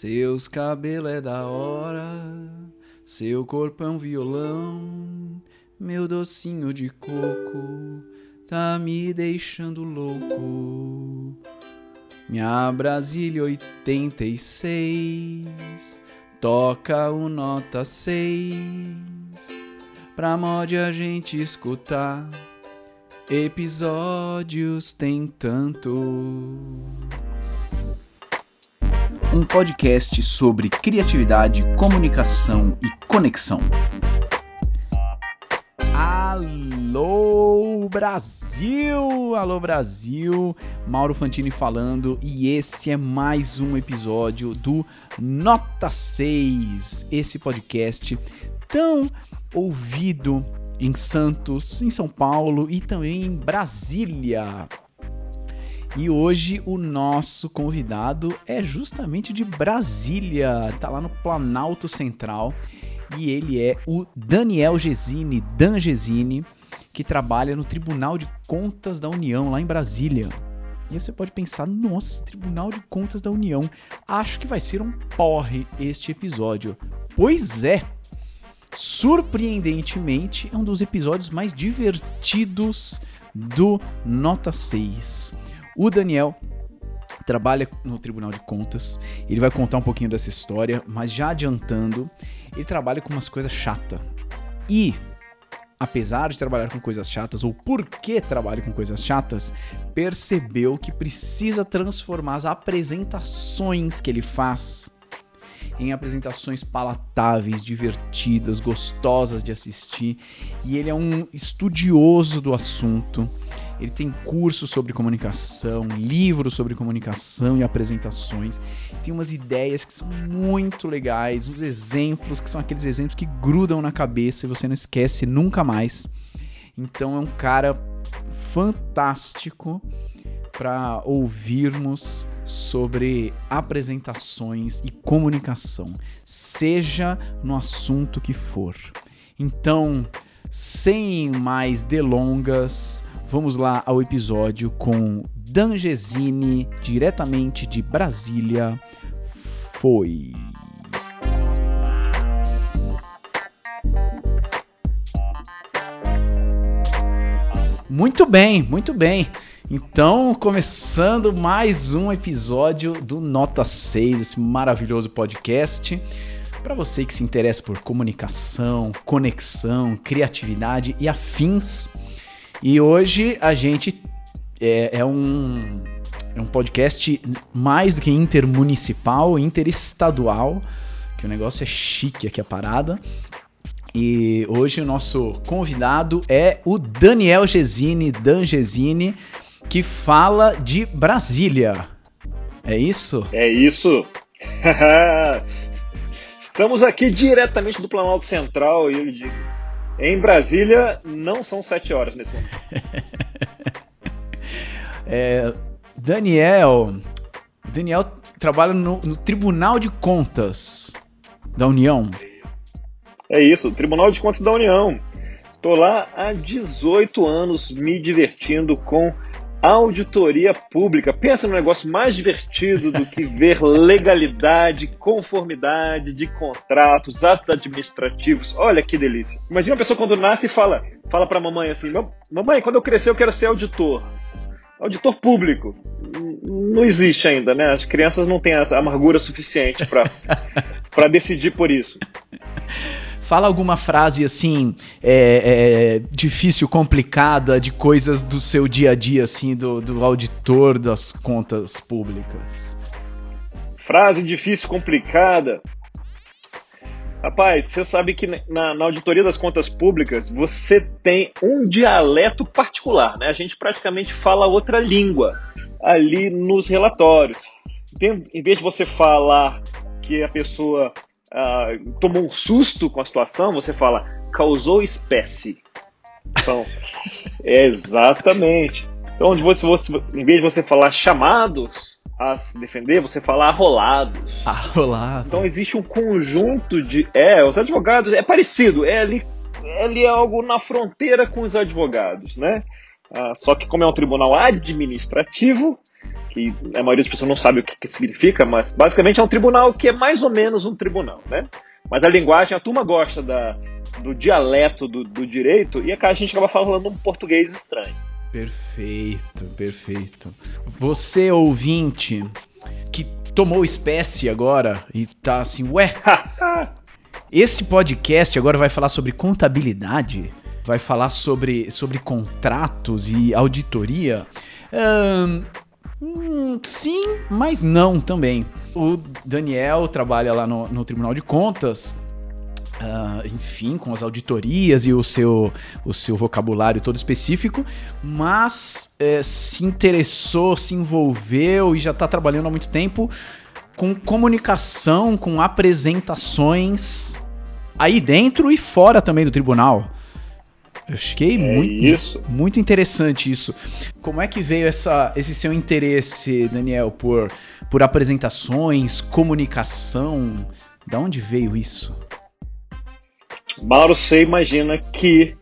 Seus cabelos é da hora, seu corpo é um violão, meu docinho de coco tá me deixando louco. Minha Brasília 86 toca o nota 6 pra mod a gente escutar. Episódios tem tanto. Um podcast sobre criatividade, comunicação e conexão. Alô Brasil! Alô Brasil! Mauro Fantini falando e esse é mais um episódio do Nota 6, esse podcast tão ouvido em Santos, em São Paulo e também em Brasília. E hoje o nosso convidado é justamente de Brasília, tá lá no Planalto Central, e ele é o Daniel Gesine, Dan Gesine, que trabalha no Tribunal de Contas da União lá em Brasília. E aí você pode pensar, nossa, Tribunal de Contas da União, acho que vai ser um porre este episódio. Pois é, surpreendentemente, é um dos episódios mais divertidos do Nota 6. O Daniel trabalha no Tribunal de Contas, ele vai contar um pouquinho dessa história, mas já adiantando, ele trabalha com umas coisas chatas. E, apesar de trabalhar com coisas chatas, ou porque trabalha com coisas chatas, percebeu que precisa transformar as apresentações que ele faz em apresentações palatáveis, divertidas, gostosas de assistir. E ele é um estudioso do assunto. Ele tem cursos sobre comunicação, livros sobre comunicação e apresentações. Tem umas ideias que são muito legais, uns exemplos que são aqueles exemplos que grudam na cabeça e você não esquece nunca mais. Então é um cara fantástico para ouvirmos sobre apresentações e comunicação, seja no assunto que for. Então, sem mais delongas, vamos lá ao episódio com Dangesine, diretamente de Brasília. Foi. Muito bem, muito bem. Então, começando mais um episódio do Nota 6, esse maravilhoso podcast. Para você que se interessa por comunicação, conexão, criatividade e afins. E hoje a gente é, é um, é um podcast mais do que intermunicipal, interestadual, que o negócio é chique aqui a parada. E hoje o nosso convidado é o Daniel Gesine, Dan Gesine que fala de Brasília. É isso? É isso. Estamos aqui diretamente do Planalto Central e eu digo, em Brasília não são sete horas nesse momento. é, Daniel, Daniel trabalha no, no Tribunal de Contas da União. É isso, Tribunal de Contas da União. Estou lá há 18 anos me divertindo com Auditoria pública. Pensa no negócio mais divertido do que ver legalidade, conformidade de contratos, atos administrativos. Olha que delícia. Imagina uma pessoa quando nasce e fala, fala para a mamãe assim: "Mamãe, quando eu crescer eu quero ser auditor". Auditor público. Não existe ainda, né? As crianças não têm a amargura suficiente para decidir por isso. Fala alguma frase assim, é, é, difícil, complicada, de coisas do seu dia a dia, assim, do, do auditor das contas públicas. Frase difícil, complicada. Rapaz, você sabe que na, na, auditoria das contas públicas você tem um dialeto particular, né? A gente praticamente fala outra língua ali nos relatórios. Tem, em vez de você falar que a pessoa uh, tomou um susto com a situação, você fala causou espécie. Então, exatamente. Então, onde você, você, em vez de você falar chamados a se defender, você fala arrolados. Arrolados. Então existe um conjunto de. É, os advogados. É parecido, é ali, é ali algo na fronteira com os advogados, né? Uh, só que como é um tribunal administrativo, que a maioria das pessoas não sabe o que, que significa, mas basicamente é um tribunal que é mais ou menos um tribunal, né? Mas a linguagem, a turma gosta da, do dialeto do, do direito e a gente acaba falando um português estranho. Perfeito, perfeito. Você, ouvinte, que tomou espécie agora e tá assim, ué, esse podcast agora vai falar sobre contabilidade? Vai falar sobre, sobre contratos e auditoria? Hum, sim, mas não também. O Daniel trabalha lá no, no Tribunal de Contas Uh, enfim, com as auditorias e o seu, o seu vocabulário todo específico, mas é, se interessou, se envolveu e já está trabalhando há muito tempo com comunicação, com apresentações aí dentro e fora também do tribunal. Eu achei é muito, isso. muito interessante isso. Como é que veio essa, esse seu interesse, Daniel, por, por apresentações, comunicação? Da onde veio isso? Mauro, você imagina que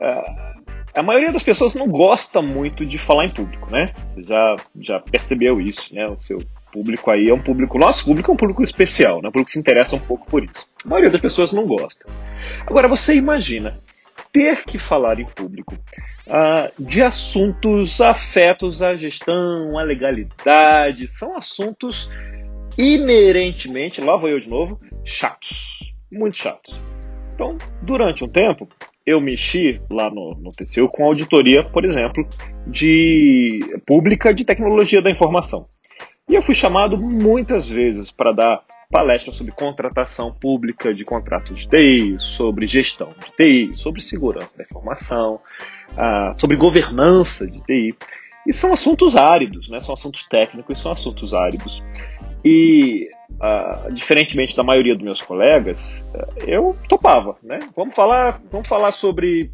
uh, a maioria das pessoas não gosta muito de falar em público, né? Você já, já percebeu isso, né? O seu público aí é um público, nosso público é um público especial, né? Um público que se interessa um pouco por isso. A maioria das pessoas não gosta. Agora, você imagina ter que falar em público uh, de assuntos afetos à gestão, à legalidade, são assuntos inerentemente, lá vou eu de novo, chatos, muito chatos. Então, durante um tempo, eu mexi lá no, no TCU com auditoria, por exemplo, de pública de tecnologia da informação. E eu fui chamado muitas vezes para dar palestras sobre contratação pública de contratos de TI, sobre gestão de TI, sobre segurança da informação, uh, sobre governança de TI. E são assuntos áridos, né? são assuntos técnicos, são assuntos áridos. E, uh, diferentemente da maioria dos meus colegas, uh, eu topava, né? Vamos falar, vamos falar sobre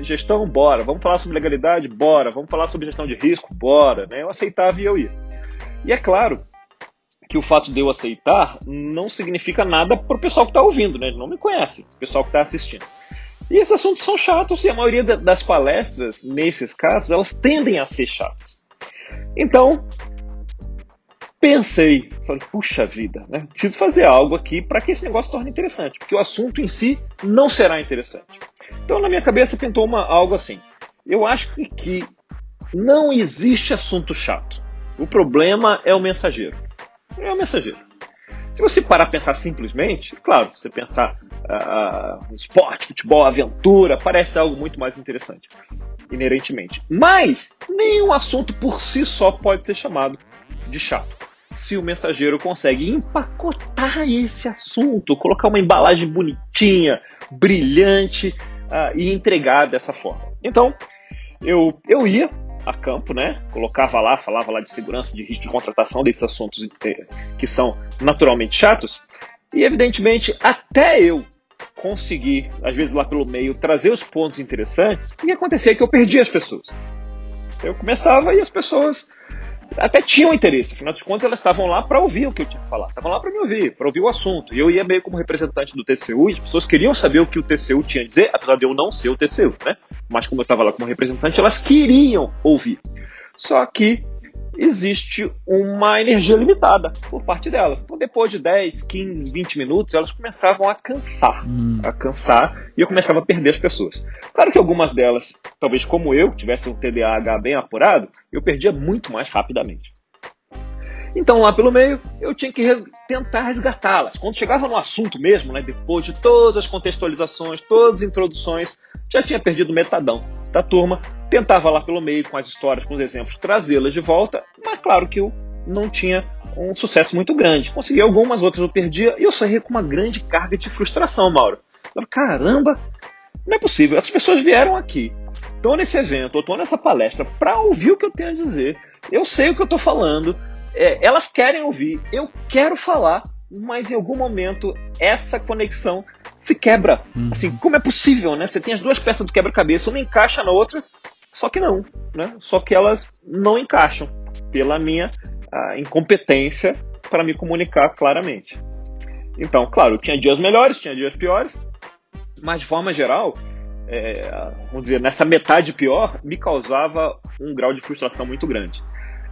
gestão, bora. Vamos falar sobre legalidade, bora. Vamos falar sobre gestão de risco, bora. Né? Eu aceitava e eu ia. E é claro que o fato de eu aceitar não significa nada para o pessoal que está ouvindo, né? Não me conhece, o pessoal que está assistindo. E esses assuntos são chatos e a maioria das palestras, nesses casos, elas tendem a ser chatas. Então, pensei, falei, puxa vida, né? Preciso fazer algo aqui para que esse negócio torne interessante, porque o assunto em si não será interessante. Então, na minha cabeça, pintou uma, algo assim. Eu acho que, que não existe assunto chato. O problema é o mensageiro. É o mensageiro. Se você parar a pensar simplesmente, claro, se você pensar uh, esporte, futebol, aventura, parece algo muito mais interessante, inerentemente. Mas nenhum assunto por si só pode ser chamado de chato se o mensageiro consegue empacotar esse assunto, colocar uma embalagem bonitinha, brilhante uh, e entregar dessa forma. Então, eu, eu ia a campo, né? Colocava lá, falava lá de segurança, de risco de contratação, desses assuntos que são naturalmente chatos. E evidentemente, até eu conseguir, às vezes lá pelo meio, trazer os pontos interessantes, e acontecia que eu perdia as pessoas. Eu começava e as pessoas até tinham interesse, afinal de contas elas estavam lá para ouvir o que eu tinha que falar, estavam lá para me ouvir, para ouvir o assunto. E eu ia meio como representante do TCU, e as pessoas queriam saber o que o TCU tinha a dizer, apesar de eu não ser o TCU, né? Mas como eu estava lá como representante, elas queriam ouvir. Só que existe uma energia limitada por parte delas. Então, depois de 10, 15, 20 minutos, elas começavam a cansar. Hum. A cansar e eu começava a perder as pessoas. Claro que algumas delas, talvez como eu, tivessem um TDAH bem apurado, eu perdia muito mais rapidamente. Então, lá pelo meio, eu tinha que res tentar resgatá-las. Quando chegava no assunto mesmo, né, depois de todas as contextualizações, todas as introduções, já tinha perdido metadão da turma, tentava lá pelo meio, com as histórias, com os exemplos, trazê-las de volta, mas claro que eu não tinha um sucesso muito grande. Consegui algumas, outras eu perdia, e eu saí com uma grande carga de frustração, Mauro. Caramba, não é possível. Essas pessoas vieram aqui, estão nesse evento, ou estão nessa palestra, para ouvir o que eu tenho a dizer. Eu sei o que eu estou falando, é, elas querem ouvir, eu quero falar, mas em algum momento essa conexão se quebra. Uhum. Assim, como é possível, né? Você tem as duas peças do quebra-cabeça, uma encaixa na outra, só que não, né? Só que elas não encaixam pela minha uh, incompetência para me comunicar claramente. Então, claro, tinha dias melhores, tinha dias piores, mas de forma geral, é, vamos dizer, nessa metade pior, me causava um grau de frustração muito grande.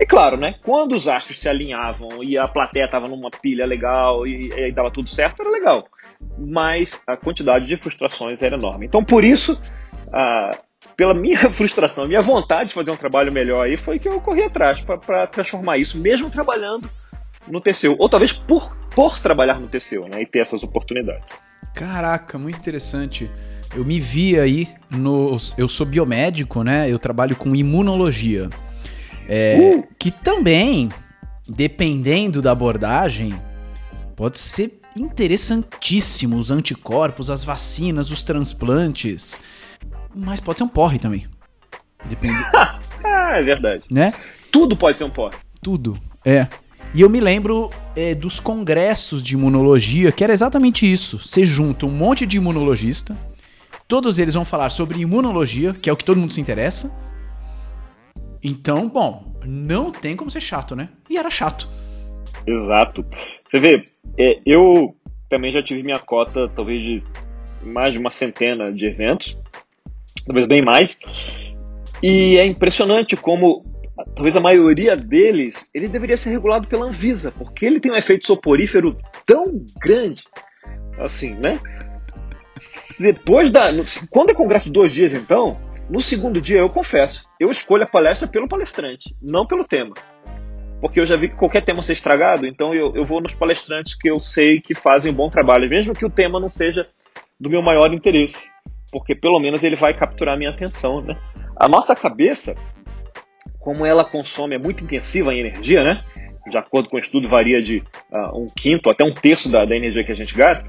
E claro, né? Quando os astros se alinhavam e a plateia estava numa pilha legal e, e dava tudo certo, era legal. Mas a quantidade de frustrações era enorme. Então, por isso, pela minha frustração, minha vontade de fazer um trabalho melhor aí, foi que eu corri atrás para transformar isso, mesmo trabalhando no TCU. Ou talvez por, por trabalhar no TCU, né? E ter essas oportunidades. Caraca, muito interessante. Eu me vi aí no. Eu sou biomédico, né? Eu trabalho com imunologia. É, uh! Que também, dependendo da abordagem, pode ser interessantíssimo os anticorpos, as vacinas, os transplantes. Mas pode ser um porre também. Depende. é verdade. Né? Tudo pode ser um porre. Tudo, é. E eu me lembro é, dos congressos de imunologia, que era exatamente isso. Você junta um monte de imunologista, todos eles vão falar sobre imunologia, que é o que todo mundo se interessa. Então, bom, não tem como ser chato, né? E era chato. Exato. Você vê, é, eu também já tive minha cota, talvez de mais de uma centena de eventos, talvez bem mais. E é impressionante como talvez a maioria deles, ele deveria ser regulado pela Anvisa, porque ele tem um efeito soporífero tão grande, assim, né? Depois da. Quando é congresso dois dias, então, no segundo dia, eu confesso, eu escolho a palestra pelo palestrante, não pelo tema. Porque eu já vi que qualquer tema ser estragado, então eu, eu vou nos palestrantes que eu sei que fazem um bom trabalho, mesmo que o tema não seja do meu maior interesse. Porque pelo menos ele vai capturar a minha atenção, né? A nossa cabeça, como ela consome, é muito intensiva em energia, né? De acordo com o estudo, varia de uh, um quinto até um terço da, da, energia que a gente gasta.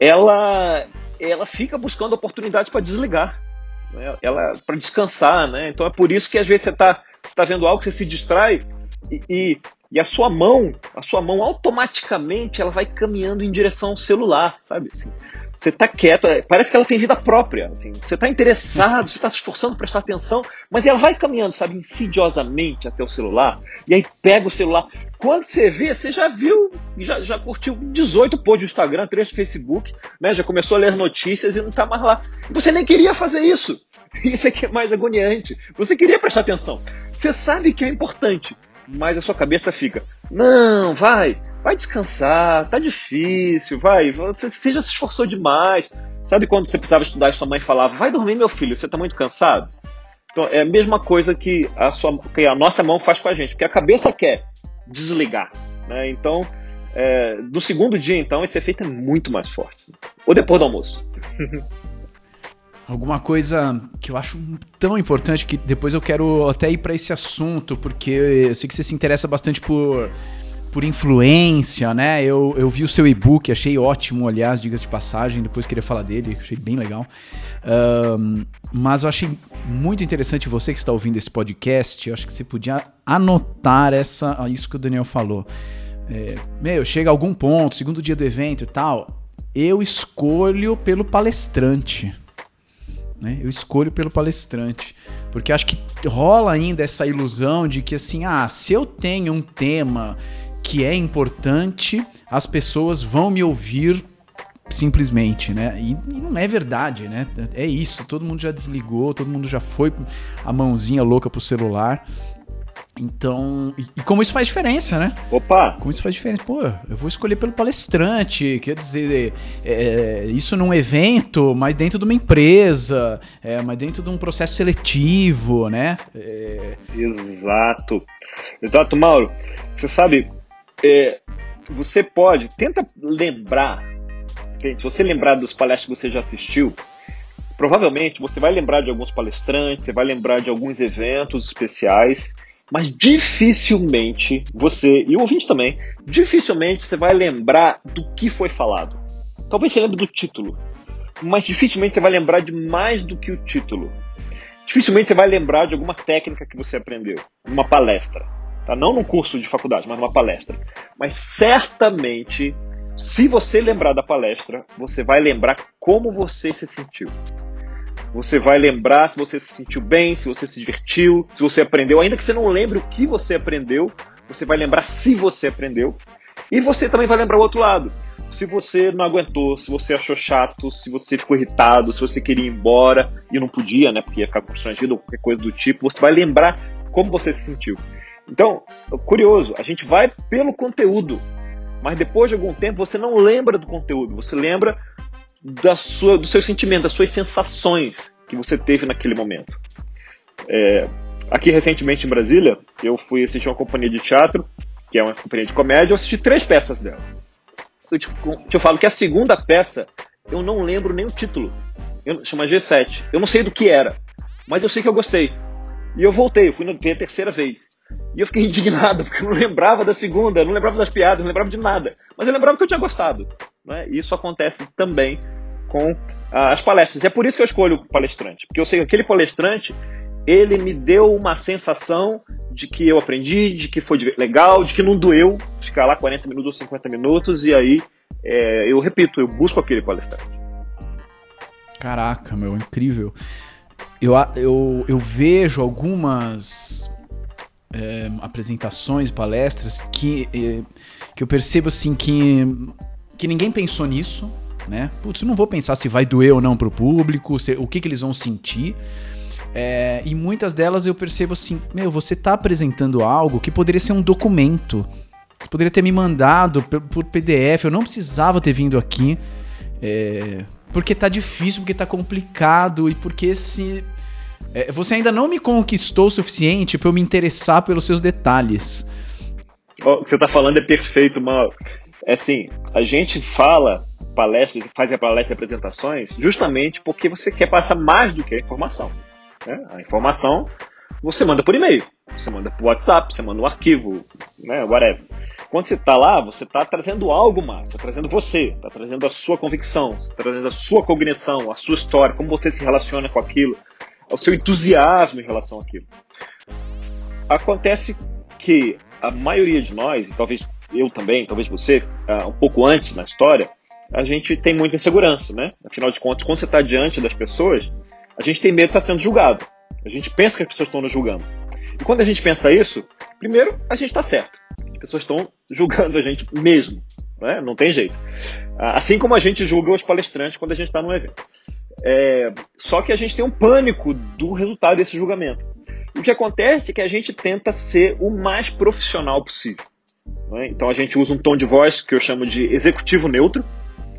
Ela, ela fica buscando oportunidades para desligar, né? ela para descansar, né? Então é por isso que às vezes você está tá vendo algo, você se distrai e, e, e, a sua mão, a sua mão automaticamente ela vai caminhando em direção ao celular, sabe? Assim, você tá quieto, é, parece que ela tem vida própria. Assim, você tá interessado, você tá se esforçando para prestar atenção, mas ela vai caminhando, sabe, insidiosamente até o celular, e aí pega o celular. Quando você vê, você já viu, já, já curtiu 18 posts do Instagram, 3 do Facebook, né? Já começou a ler notícias e não tá mais lá. Você nem queria fazer isso. Isso aqui é mais agoniante. Você queria prestar atenção. Você sabe que é importante, mas a sua cabeça fica: não, vai, vai descansar, tá difícil, vai, você, você já se esforçou demais. Sabe quando você precisava estudar e sua mãe falava: vai dormir, meu filho, você tá muito cansado? Então é a mesma coisa que a, sua, que a nossa mão faz com a gente, porque a cabeça quer desligar. Né? Então, é, no segundo dia, então, esse efeito é muito mais forte. Ou depois do almoço. Alguma coisa que eu acho tão importante que depois eu quero até ir para esse assunto, porque eu sei que você se interessa bastante por, por influência, né? Eu, eu vi o seu e-book, achei ótimo, aliás, diga de passagem, depois queria falar dele, achei bem legal. Um, mas eu achei muito interessante você que está ouvindo esse podcast, eu acho que você podia anotar essa, isso que o Daniel falou. É, meu, chega a algum ponto, segundo dia do evento e tal, eu escolho pelo palestrante. Né? Eu escolho pelo palestrante. Porque acho que rola ainda essa ilusão de que, assim, ah, se eu tenho um tema que é importante, as pessoas vão me ouvir simplesmente, né? E, e, não é verdade, né? É isso, todo mundo já desligou, todo mundo já foi a mãozinha louca pro celular. Então, e, e, como isso faz diferença, né? Opa! Como isso faz diferença? Pô, eu vou escolher pelo palestrante, quer dizer, é, isso num evento, mas dentro de uma empresa, é, mas dentro de um processo seletivo, né? É... Exato. Exato, Mauro. Você sabe, é, você pode, tenta lembrar, se você lembrar dos palestras que você já assistiu, provavelmente você vai lembrar de alguns palestrantes, você vai lembrar de alguns eventos especiais mas dificilmente você, e o ouvinte também, dificilmente você vai lembrar do que foi falado. Talvez você lembre do título, mas dificilmente você vai lembrar de mais do que o título. Dificilmente você vai lembrar de alguma técnica que você aprendeu, numa palestra. Tá? Não num curso de faculdade, mas numa palestra. Mas certamente, se você lembrar da palestra, você vai lembrar como você se sentiu. Você vai lembrar se você se sentiu bem, se você se divertiu, se você aprendeu. Ainda que você não lembre o que você aprendeu, você vai lembrar se você aprendeu. E você também vai lembrar o outro lado. Se você não aguentou, se você achou chato, se você ficou irritado, se você queria ir embora e não podia, né, porque ia ficar constrangido ou qualquer coisa do tipo, você vai lembrar como você se sentiu. Então, curioso, a gente vai pelo conteúdo, mas depois de algum tempo você não lembra do conteúdo, você lembra da sua, do seu sentimento, das suas sensações que você teve naquele momento. É, aqui recentemente em Brasília, eu fui assistir uma companhia de teatro, que é uma companhia de comédia, eu assisti três peças dela. Eu te, te falo que a segunda peça, eu não lembro nem o título. Eu, chama G7. Eu não sei do que era, mas eu sei que eu gostei. E eu voltei, eu fui ver a terceira vez. E eu fiquei indignado, porque eu não lembrava da segunda, não lembrava das piadas, não lembrava de nada. Mas eu lembrava que eu tinha gostado. Né? Isso acontece também com ah, as palestras. E é por isso que eu escolho o palestrante, porque eu sei que aquele palestrante ele me deu uma sensação de que eu aprendi, de que foi legal, de que não doeu ficar lá 40 minutos ou 50 minutos, e aí é, eu repito, eu busco aquele palestrante. Caraca, meu, incrível. Eu, eu, eu vejo algumas é, apresentações, palestras que, é, que eu percebo assim que, que ninguém pensou nisso, né? Putz, não vou pensar se vai doer ou não pro público, se, o que, que eles vão sentir. É, e muitas delas eu percebo assim, meu, você tá apresentando algo que poderia ser um documento. Você poderia ter me mandado por, por PDF, eu não precisava ter vindo aqui. É, porque tá difícil, porque tá complicado e porque se. É, você ainda não me conquistou o suficiente para eu me interessar pelos seus detalhes. O que você tá falando é perfeito, mal. É assim, a gente fala palestras, faz a palestra apresentações justamente porque você quer passar mais do que a informação. Né? A informação você manda por e-mail, você manda por WhatsApp, você manda um arquivo, né, whatever. Quando você está lá, você está trazendo algo mais, está trazendo você, está trazendo a sua convicção, está trazendo a sua cognição, a sua história, como você se relaciona com aquilo, o seu entusiasmo em relação àquilo. Acontece que a maioria de nós, e talvez eu também, talvez você, uh, um pouco antes na história, a gente tem muita insegurança, né? Afinal de contas, quando você está diante das pessoas, a gente tem medo de estar sendo julgado. A gente pensa que as pessoas estão nos julgando. E quando a gente pensa isso, primeiro, a gente está certo. As pessoas estão julgando a gente mesmo. Né? Não tem jeito. Assim como a gente julga os palestrantes quando a gente está num evento. É, só que a gente tem um pânico do resultado desse julgamento. o que acontece é que a gente tenta ser o mais profissional possível. Né? Então a gente usa um tom de voz que eu chamo de executivo neutro,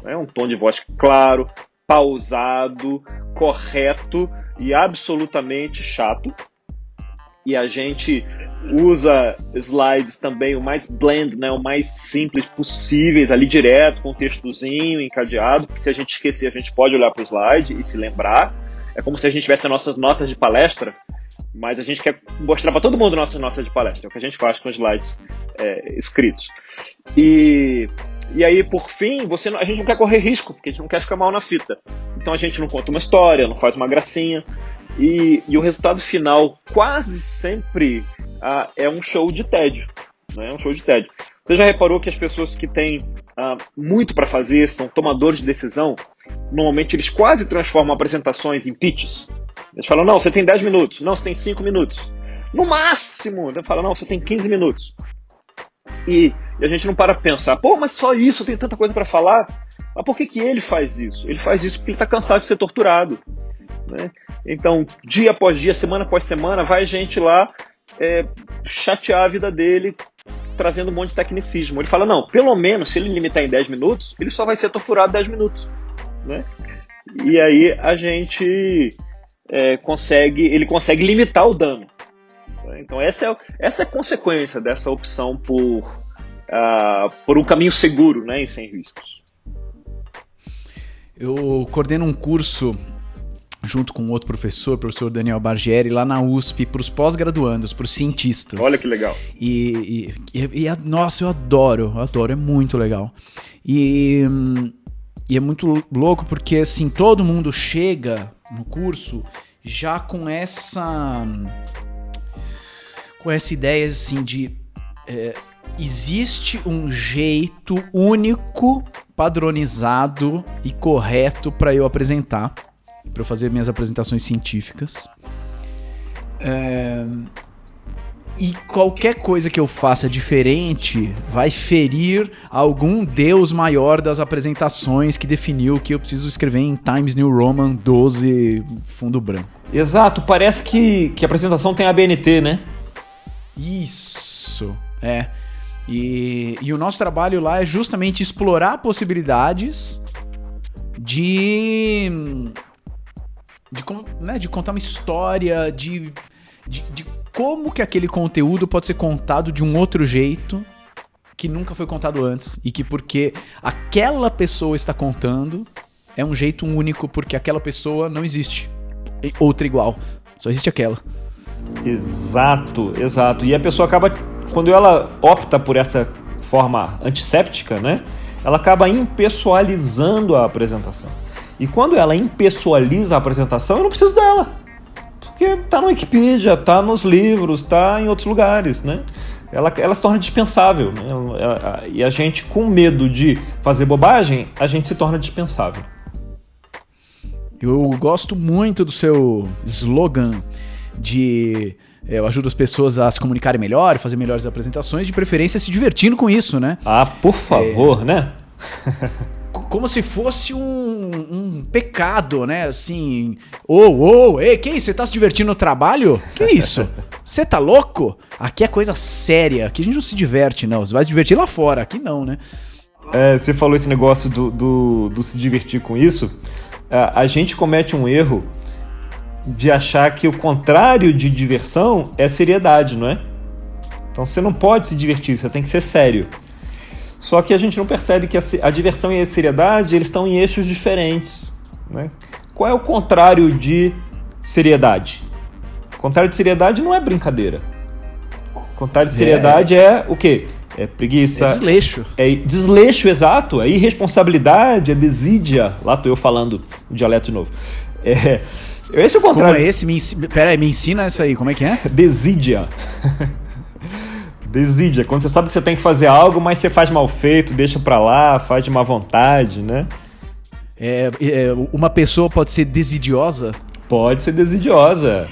né? um tom de voz claro, pausado, correto e absolutamente chato. E a gente usa slides também o mais blend, né, o mais simples possíveis, ali direto, com textozinho encadeado, porque se a gente esquecer, a gente pode olhar para o slide e se lembrar. É como se a gente tivesse nossas notas de palestra, mas a gente quer mostrar para todo mundo nossas notas de palestra, é o que a gente faz com slides é, escritos. E e aí, por fim, você a gente não quer correr risco, porque a gente não quer ficar mal na fita. Então a gente não conta uma história, não faz uma gracinha. E, e o resultado final quase sempre ah, é um show de tédio. Né? É um show de tédio. Você já reparou que as pessoas que têm ah, muito para fazer, são tomadores de decisão, normalmente eles quase transformam apresentações em pitches. Eles falam, não, você tem 10 minutos, não, você tem 5 minutos. No máximo, ele fala, não, você tem 15 minutos. E, e a gente não para pensar, pô, mas só isso, tem tanta coisa para falar. Mas por que, que ele faz isso? Ele faz isso porque ele está cansado de ser torturado. Né? Então, dia após dia, semana após semana, vai gente lá é, chatear a vida dele, trazendo um monte de tecnicismo. Ele fala, não, pelo menos se ele limitar em 10 minutos, ele só vai ser torturado 10 minutos. Né? E aí a gente é, consegue, ele consegue limitar o dano. Então essa é, essa é a consequência dessa opção por, uh, por um caminho seguro né, e sem riscos. Eu coordeno um curso junto com outro professor, o professor Daniel Bargieri, lá na USP, para os pós-graduandos, para os cientistas. Olha que legal. E, e, e, e, nossa, eu adoro, eu adoro, é muito legal. E, e é muito louco porque, assim, todo mundo chega no curso já com essa com essa ideia assim de é, existe um jeito único, padronizado e correto para eu apresentar, para eu fazer minhas apresentações científicas. É, E qualquer coisa que eu faça diferente vai ferir algum deus maior das apresentações que definiu que eu preciso escrever em Times New Roman 12 fundo branco. Exato, parece que, que a apresentação tem ABNT, né? Isso, é. E, e o nosso trabalho lá é justamente explorar possibilidades de. de, né, de contar uma história, de, de, de como que aquele conteúdo pode ser contado de um outro jeito que nunca foi contado antes e que porque aquela pessoa está contando é um jeito único porque aquela pessoa não existe outra igual, só existe aquela. Exato, exato. E a pessoa acaba quando ela opta por essa forma antisséptica, né? Ela acaba impessoalizando a apresentação. E quando ela impessoaliza a apresentação, eu não preciso dela. Porque tá no Wikipedia, tá nos livros, tá em outros lugares, né? Ela, ela se torna dispensável. Né? E a gente, com medo de fazer bobagem, a gente se torna dispensável. Eu gosto muito do seu slogan de é, eu ajudo as pessoas a se comunicarem melhor, fazer melhores apresentações, de preferência se divertindo com isso, né? Ah, por favor, é... né? como se fosse um, um, pecado, né? Assim, ô, ô, ei, que? Você tá se divertindo no trabalho? Que isso? Você tá louco? Aqui é coisa séria, aqui a gente não se diverte, não. Você vai se divertir lá fora, aqui não, né? É, você falou esse negócio do, do, do se divertir com isso. É, a gente comete um erro de achar que o contrário de diversão é seriedade, não é? Então você não pode se divertir, você tem que ser sério. Só que a gente não percebe que a, a diversão e a seriedade eles estão em eixos diferentes. Né? Qual é o contrário de seriedade? O contrário de seriedade não é brincadeira. O contrário de é. seriedade é, é o quê? É preguiça. É desleixo. É desleixo, exato. É irresponsabilidade, é desídia. Lá tô eu falando o dialeto novo. É, esse é o contrário. Como é esse? Me, pera aí, me ensina essa aí. Como é que é? Desídia. Desídia. Quando você sabe que você tem que fazer algo, mas você faz mal feito, deixa pra lá, faz de má vontade, né? É, é, uma pessoa pode ser desidiosa? Pode ser desidiosa.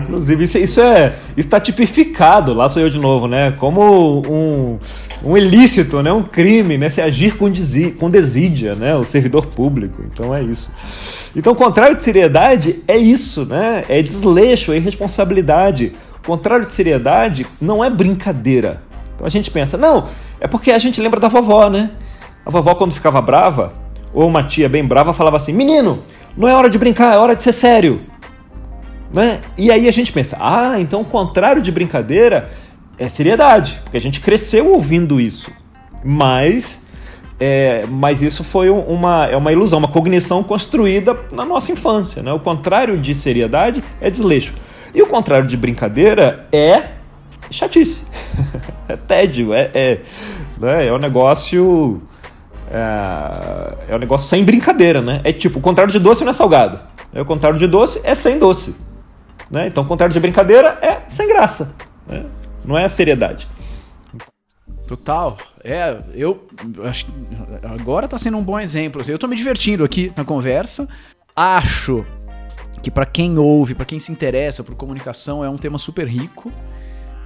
Inclusive, isso, isso é. está tipificado, lá sou eu de novo, né? Como um, um ilícito, né? Um crime, né? Se agir com, desi, com desídia, né? O servidor público. Então é isso. Então, o contrário de seriedade é isso, né? É desleixo, é irresponsabilidade. Contrário de seriedade não é brincadeira. Então a gente pensa, não, é porque a gente lembra da vovó, né? A vovó, quando ficava brava, ou uma tia bem brava, falava assim: Menino, não é hora de brincar, é hora de ser sério. Né? E aí a gente pensa: Ah, então o contrário de brincadeira é seriedade, porque a gente cresceu ouvindo isso. Mas é, mas isso foi uma, é uma ilusão, uma cognição construída na nossa infância. Né? O contrário de seriedade é desleixo. E o contrário de brincadeira é chatice. é tédio, é, é, né? é um negócio. É, é um negócio sem brincadeira, né? É tipo, o contrário de doce não é salgado. É, o contrário de doce é sem doce. Né? Então, o contrário de brincadeira é sem graça. Né? Não é seriedade. Total. É, eu acho que agora tá sendo um bom exemplo. Assim, eu tô me divertindo aqui na conversa. Acho que para quem ouve, para quem se interessa por comunicação, é um tema super rico.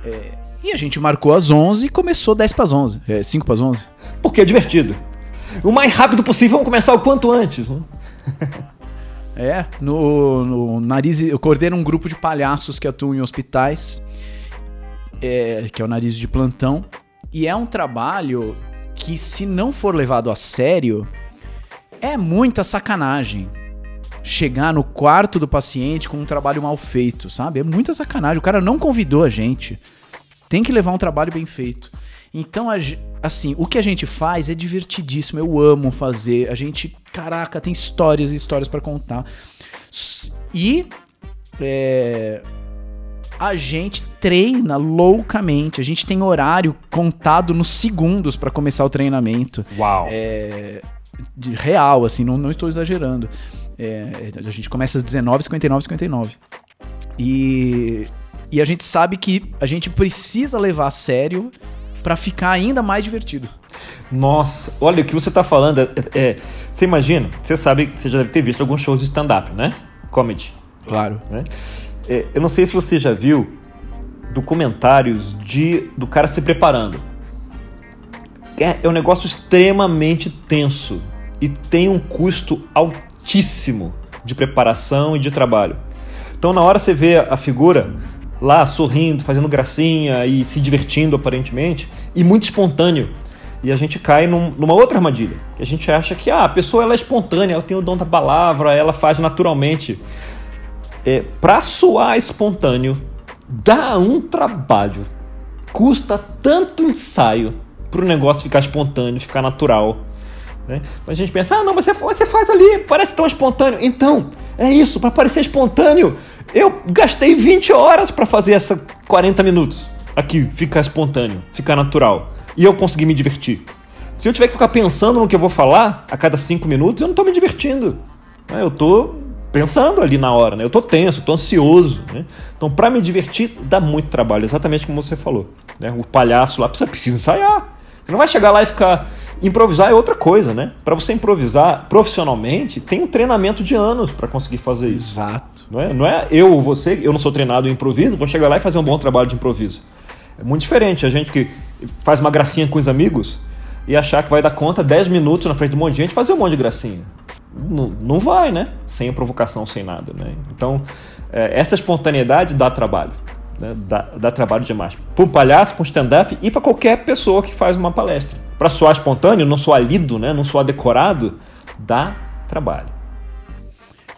É, e a gente marcou às 11 e começou 10 para as 11, é, 5 para as 11. Porque é divertido. O mais rápido possível, vamos começar o quanto antes. Né? é, no, no Nariz. Eu coordeno um grupo de palhaços que atuam em hospitais, é, que é o Nariz de Plantão. E é um trabalho que, se não for levado a sério, é muita sacanagem. Chegar no quarto do paciente com um trabalho mal feito, sabe? É muita sacanagem. O cara não convidou a gente. Tem que levar um trabalho bem feito. Então, assim, o que a gente faz é divertidíssimo. Eu amo fazer. A gente, caraca, tem histórias e histórias para contar. E é, a gente treina loucamente. A gente tem horário contado nos segundos para começar o treinamento. Uau! É, de real, assim, não, não estou exagerando. É, a gente começa às 19h59, 59. E, e a gente sabe que a gente precisa levar a sério para ficar ainda mais divertido. Nossa, olha o que você tá falando. É, é, você imagina, você sabe, você já deve ter visto alguns shows de stand-up, né? Comedy. Claro. Né? É, eu não sei se você já viu documentários de do cara se preparando. É, é um negócio extremamente tenso e tem um custo altíssimo de preparação e de trabalho. Então, na hora você vê a figura lá sorrindo, fazendo gracinha e se divertindo aparentemente, e muito espontâneo. E a gente cai num, numa outra armadilha. A gente acha que ah, a pessoa ela é espontânea, ela tem o dom da palavra, ela faz naturalmente. É, para soar espontâneo, dá um trabalho. Custa tanto ensaio para o negócio ficar espontâneo, ficar natural. Né? A gente pensa, ah, não, você, você faz ali, parece tão espontâneo. Então, é isso, para parecer espontâneo, eu gastei 20 horas para fazer essa 40 minutos aqui, ficar espontâneo, ficar natural. E eu consegui me divertir. Se eu tiver que ficar pensando no que eu vou falar a cada 5 minutos, eu não estou me divertindo. Né? Eu estou pensando ali na hora, né? Eu tô tenso, tô ansioso, né? Então, para me divertir, dá muito trabalho, exatamente como você falou. Né? O palhaço lá precisa, precisa ensaiar. Você não vai chegar lá e ficar. Improvisar é outra coisa, né? Para você improvisar profissionalmente, tem um treinamento de anos para conseguir fazer isso. Exato. Não é, não é eu ou você, eu não sou treinado em improviso, vou chegar lá e fazer um bom trabalho de improviso. É muito diferente. A gente que faz uma gracinha com os amigos e achar que vai dar conta 10 minutos na frente de um monte de gente fazer um monte de gracinha. Não, não vai, né? Sem provocação, sem nada, né? Então, é, essa espontaneidade dá trabalho. Né? Dá, dá trabalho demais. Para um palhaço, para um stand-up e para qualquer pessoa que faz uma palestra. Para soar espontâneo, não soar lido, né? não soar decorado, dá trabalho.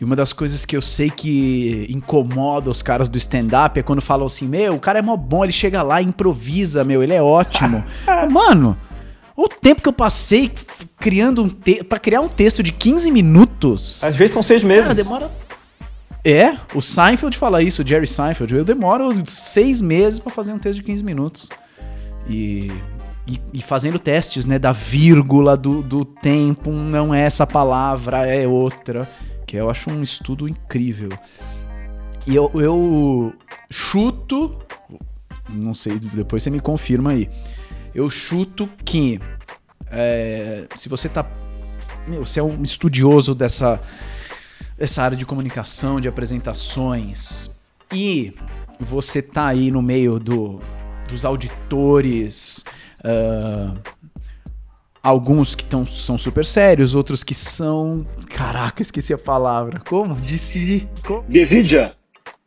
E uma das coisas que eu sei que incomoda os caras do stand-up é quando falam assim: Meu, o cara é mó bom, ele chega lá e improvisa, meu, ele é ótimo. Mano, o tempo que eu passei criando um texto. pra criar um texto de 15 minutos. Às vezes são seis meses. Cara, demora é, o Seinfeld fala isso, o Jerry Seinfeld. Eu demoro seis meses para fazer um texto de 15 minutos. E, e, e, fazendo testes, né, da vírgula, do, do tempo, não é essa palavra, é outra. Que eu acho um estudo incrível. E eu, eu chuto, não sei, depois você me confirma aí. Eu chuto que é, se você tá. Meu, você é um estudioso dessa essa área de comunicação, de apresentações, e você tá aí no meio do, dos auditores, uh, alguns que tão, são super sérios, outros que são. Caraca, esqueci a palavra. Como? Desi... Como? Desidia.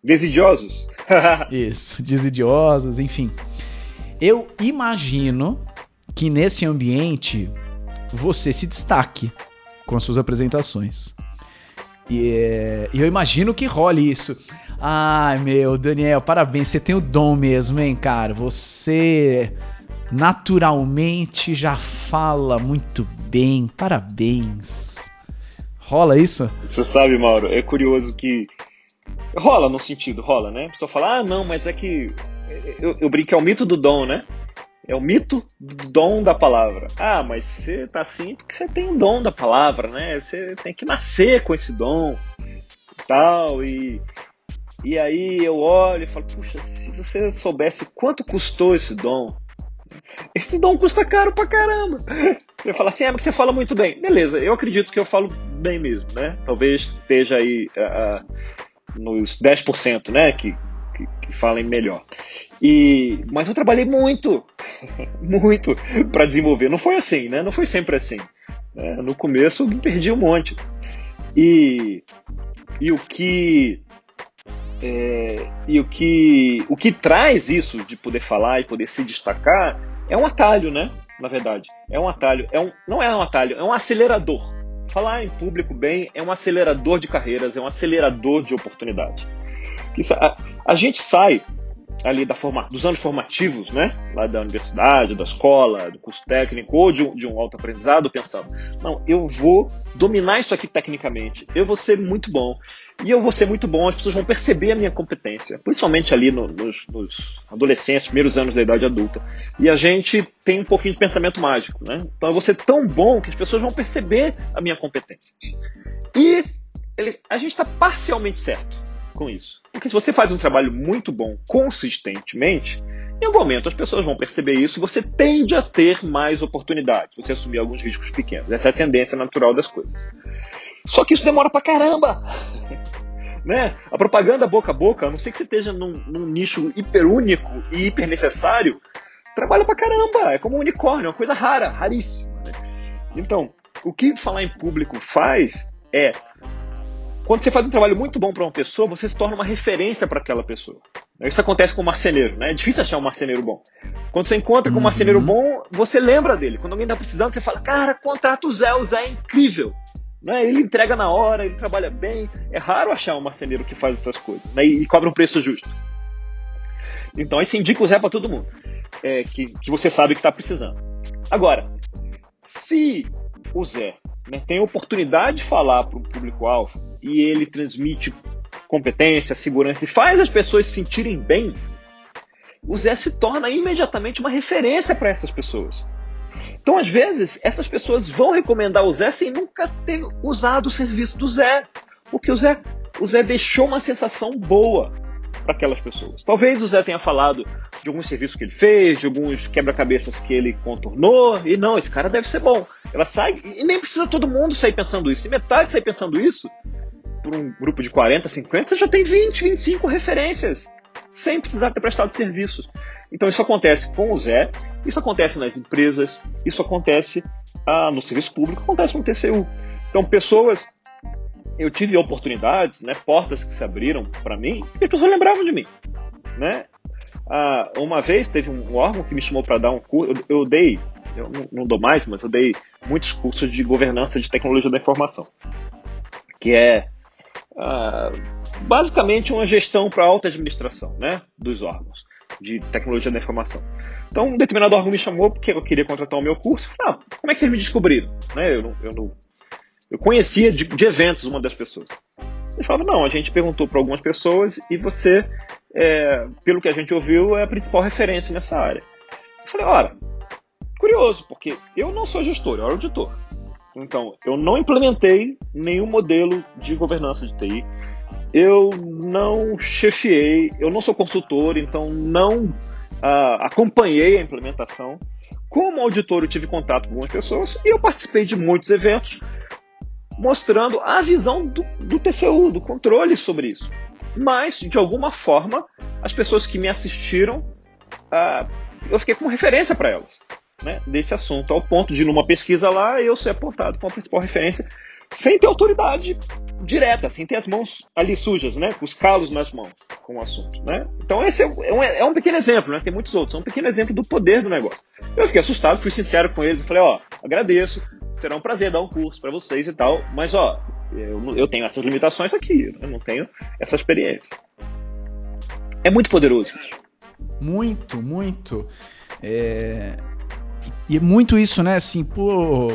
Desidiosos. Isso, desidiosos, enfim. Eu imagino que nesse ambiente você se destaque com as suas apresentações. E, eu imagino que role isso. Ai, meu, Daniel, parabéns. Você tem o dom mesmo, hein, cara? Você naturalmente já fala muito bem. Parabéns. Rola isso? Você sabe, Mauro, é curioso que. Rola no sentido, rola, né? A pessoa fala, ah, não, mas é que. Eu, eu brinco, é o mito do dom, né? É o mito do dom da palavra. Ah, mas você tá assim porque você tem o dom da palavra, né? Você tem que nascer com esse dom e tal. E, e aí eu olho e falo, puxa, se você soubesse quanto custou esse dom. Esse dom custa caro pra caramba. Eu falo assim, é, mas você fala muito bem. Beleza, eu acredito que eu falo bem mesmo, né? Talvez esteja aí uh, nos 10%, né? Que, que, que falem melhor. E, mas eu trabalhei muito, muito para desenvolver. Não foi assim, né? Não foi sempre assim. Né? No começo perdi um monte. E, e o que é, e o que o que traz isso de poder falar e poder se destacar é um atalho, né? Na verdade, é um atalho. É um, não é um atalho, é um acelerador. Falar em público bem é um acelerador de carreiras, é um acelerador de oportunidade. A, a gente sai ali da forma, dos anos formativos, né? Lá da universidade, da escola, do curso técnico ou de um, de um alto aprendizado, pensando: não, eu vou dominar isso aqui tecnicamente, eu vou ser muito bom. E eu vou ser muito bom, as pessoas vão perceber a minha competência, principalmente ali no, nos, nos, adolescentes, primeiros anos da idade adulta. E a gente tem um pouquinho de pensamento mágico, né? Então eu vou ser tão bom que as pessoas vão perceber a minha competência. E ele, a gente está parcialmente certo com isso. Porque se você faz um trabalho muito bom consistentemente, em algum momento as pessoas vão perceber isso e você tende a ter mais oportunidades, você assumir alguns riscos pequenos. Essa é a tendência natural das coisas. Só que isso demora pra caramba! né? A propaganda boca a boca, a não ser que você esteja num, num nicho hiper único e hiper necessário, trabalha pra caramba. É como um unicórnio, uma coisa rara, raríssima. Né? Então, o que falar em público faz é quando você faz um trabalho muito bom para uma pessoa, você se torna uma referência para aquela pessoa. Isso acontece com o marceneiro, né? É difícil achar um marceneiro bom. Quando você encontra com um marceneiro uhum. bom, você lembra dele. Quando alguém está precisando, você fala, cara, contrata o Zé, o Zé é incrível. Né? Ele entrega na hora, ele trabalha bem. É raro achar um marceneiro que faz essas coisas né? e, cobra um preço justo. Então aí você indica o Zé para todo mundo é, que, que você sabe que está precisando. Agora, se o Zé né, tem a oportunidade de falar para o público-alvo e ele transmite competência, segurança e faz as pessoas se sentirem bem, o Zé se torna imediatamente uma referência para essas pessoas. Então, às vezes, essas pessoas vão recomendar o Zé sem nunca ter usado o serviço do Zé, porque o Zé, o Zé deixou uma sensação boa para aquelas pessoas. Talvez o Zé tenha falado de alguns serviços que ele fez, de alguns quebra-cabeças que ele contornou, e não, esse cara deve ser bom. Ela sai, e nem precisa todo mundo sair pensando isso. Se metade sair pensando isso, por um grupo de 40, 50, você já tem 20, 25 referências, sem precisar ter prestado serviço. Então isso acontece com o Zé, isso acontece nas empresas, isso acontece ah, no serviço público, acontece no TCU. Então pessoas eu tive oportunidades, né, portas que se abriram para mim, e as pessoas lembravam de mim, né? Ah, uma vez teve um órgão que me chamou para dar um curso, eu, eu dei, eu não, não, dou mais, mas eu dei muitos cursos de governança de tecnologia da informação, que é ah, basicamente uma gestão para alta administração, né, dos órgãos de tecnologia da informação. Então, um determinado órgão me chamou porque eu queria contratar o meu curso. Falei, ah, como é que vocês me descobriram? Né, eu, eu eu conhecia de, de eventos uma das pessoas. Ele falava, não, a gente perguntou para algumas pessoas e você, é, pelo que a gente ouviu, é a principal referência nessa área. Eu falei, ora, curioso, porque eu não sou gestor, eu era auditor. Então, eu não implementei nenhum modelo de governança de TI. Eu não chefiei, eu não sou consultor, então não uh, acompanhei a implementação. Como auditor, eu tive contato com algumas pessoas e eu participei de muitos eventos mostrando a visão do, do TCU, do controle sobre isso. Mas, de alguma forma, as pessoas que me assistiram, uh, eu fiquei como referência para elas né, desse assunto, ao ponto de, numa pesquisa lá, eu ser apontado como a principal referência, sem ter autoridade direta, sem ter as mãos ali sujas, né, com os calos nas mãos com o assunto. Né? Então, esse é um, é um pequeno exemplo, né, tem muitos outros, é um pequeno exemplo do poder do negócio. Eu fiquei assustado, fui sincero com eles, falei: ó, agradeço, será um prazer dar um curso para vocês e tal, mas ó, eu, eu tenho essas limitações aqui, eu não tenho essa experiência. É muito poderoso. Muito, muito. É... E é muito isso, né? Assim, pô.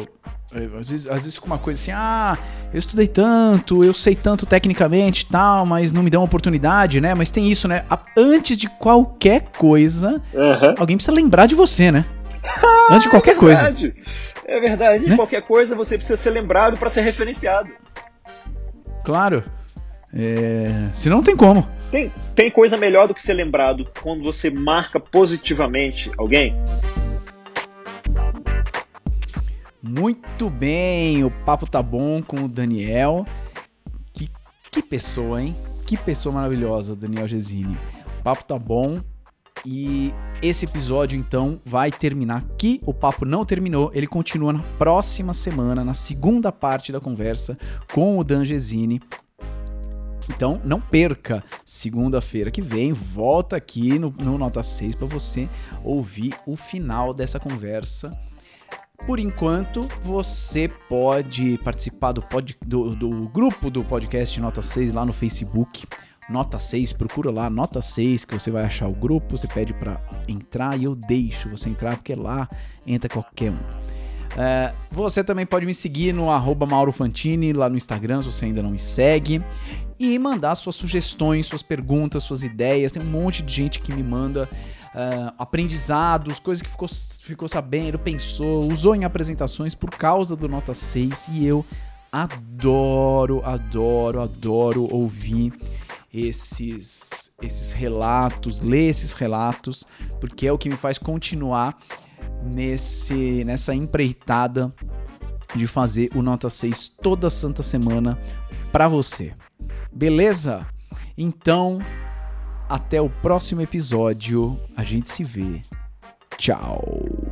É, às vezes, às vezes fica uma coisa assim, ah, eu estudei tanto, eu sei tanto tecnicamente e tal, mas não me dão oportunidade, né? Mas tem isso, né? Antes de qualquer coisa, uhum. alguém precisa lembrar de você, né? Antes de qualquer é coisa. É verdade. Né? Qualquer coisa você precisa ser lembrado para ser referenciado. Claro. É... Se não tem como. Tem, tem coisa melhor do que ser lembrado quando você marca positivamente alguém? Muito bem, o papo tá bom com o Daniel. Que, que pessoa, hein? Que pessoa maravilhosa, Daniel Gesini. O papo tá bom, e esse episódio, então, vai terminar aqui. O papo não terminou, ele continua na próxima semana, na segunda parte da conversa com o Dan Gesine. Então, não perca. Segunda-feira que vem, volta aqui no, no Nota 6 para você ouvir o final dessa conversa. Por enquanto, você pode participar do, pod, do, do grupo do podcast Nota 6 lá no Facebook. Nota 6, procura lá, Nota 6, que você vai achar o grupo, você pede para entrar e eu deixo você entrar, porque lá entra qualquer um. Uh, você também pode me seguir no arroba Mauro Fantini lá no Instagram, se você ainda não me segue. E mandar suas sugestões, suas perguntas, suas ideias. Tem um monte de gente que me manda uh, aprendizados, coisas que ficou, ficou sabendo, pensou, usou em apresentações por causa do Nota 6. E eu adoro, adoro, adoro ouvir esses, esses relatos, ler esses relatos, porque é o que me faz continuar nesse, nessa empreitada de fazer o Nota 6 toda santa semana para você. Beleza? Então, até o próximo episódio. A gente se vê. Tchau.